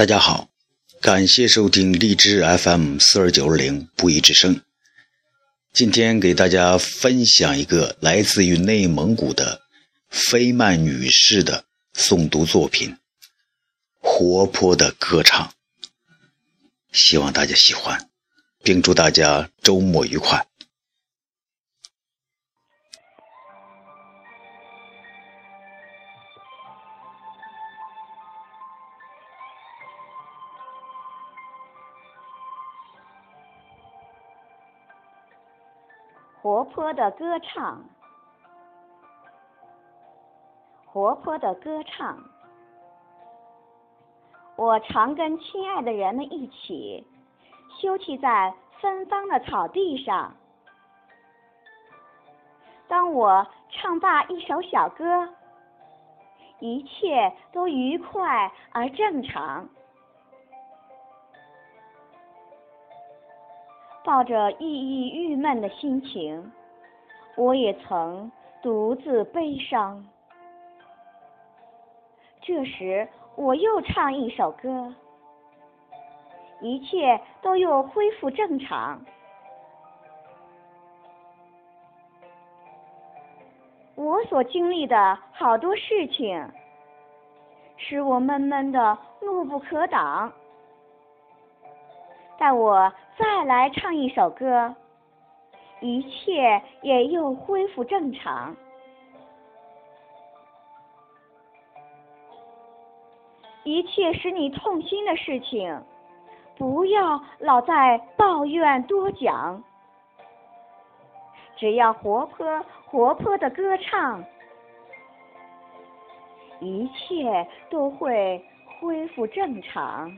大家好，感谢收听荔枝 FM 四二九二零不一之声。今天给大家分享一个来自于内蒙古的菲曼女士的诵读作品《活泼的歌唱》，希望大家喜欢，并祝大家周末愉快。活泼的歌唱，活泼的歌唱。我常跟亲爱的人们一起休憩在芬芳的草地上。当我唱罢一首小歌，一切都愉快而正常。抱着抑郁郁闷的心情，我也曾独自悲伤。这时，我又唱一首歌，一切都又恢复正常。我所经历的好多事情，使我闷闷的怒不可挡。待我再来唱一首歌，一切也又恢复正常。一切使你痛心的事情，不要老在抱怨多讲，只要活泼活泼的歌唱，一切都会恢复正常。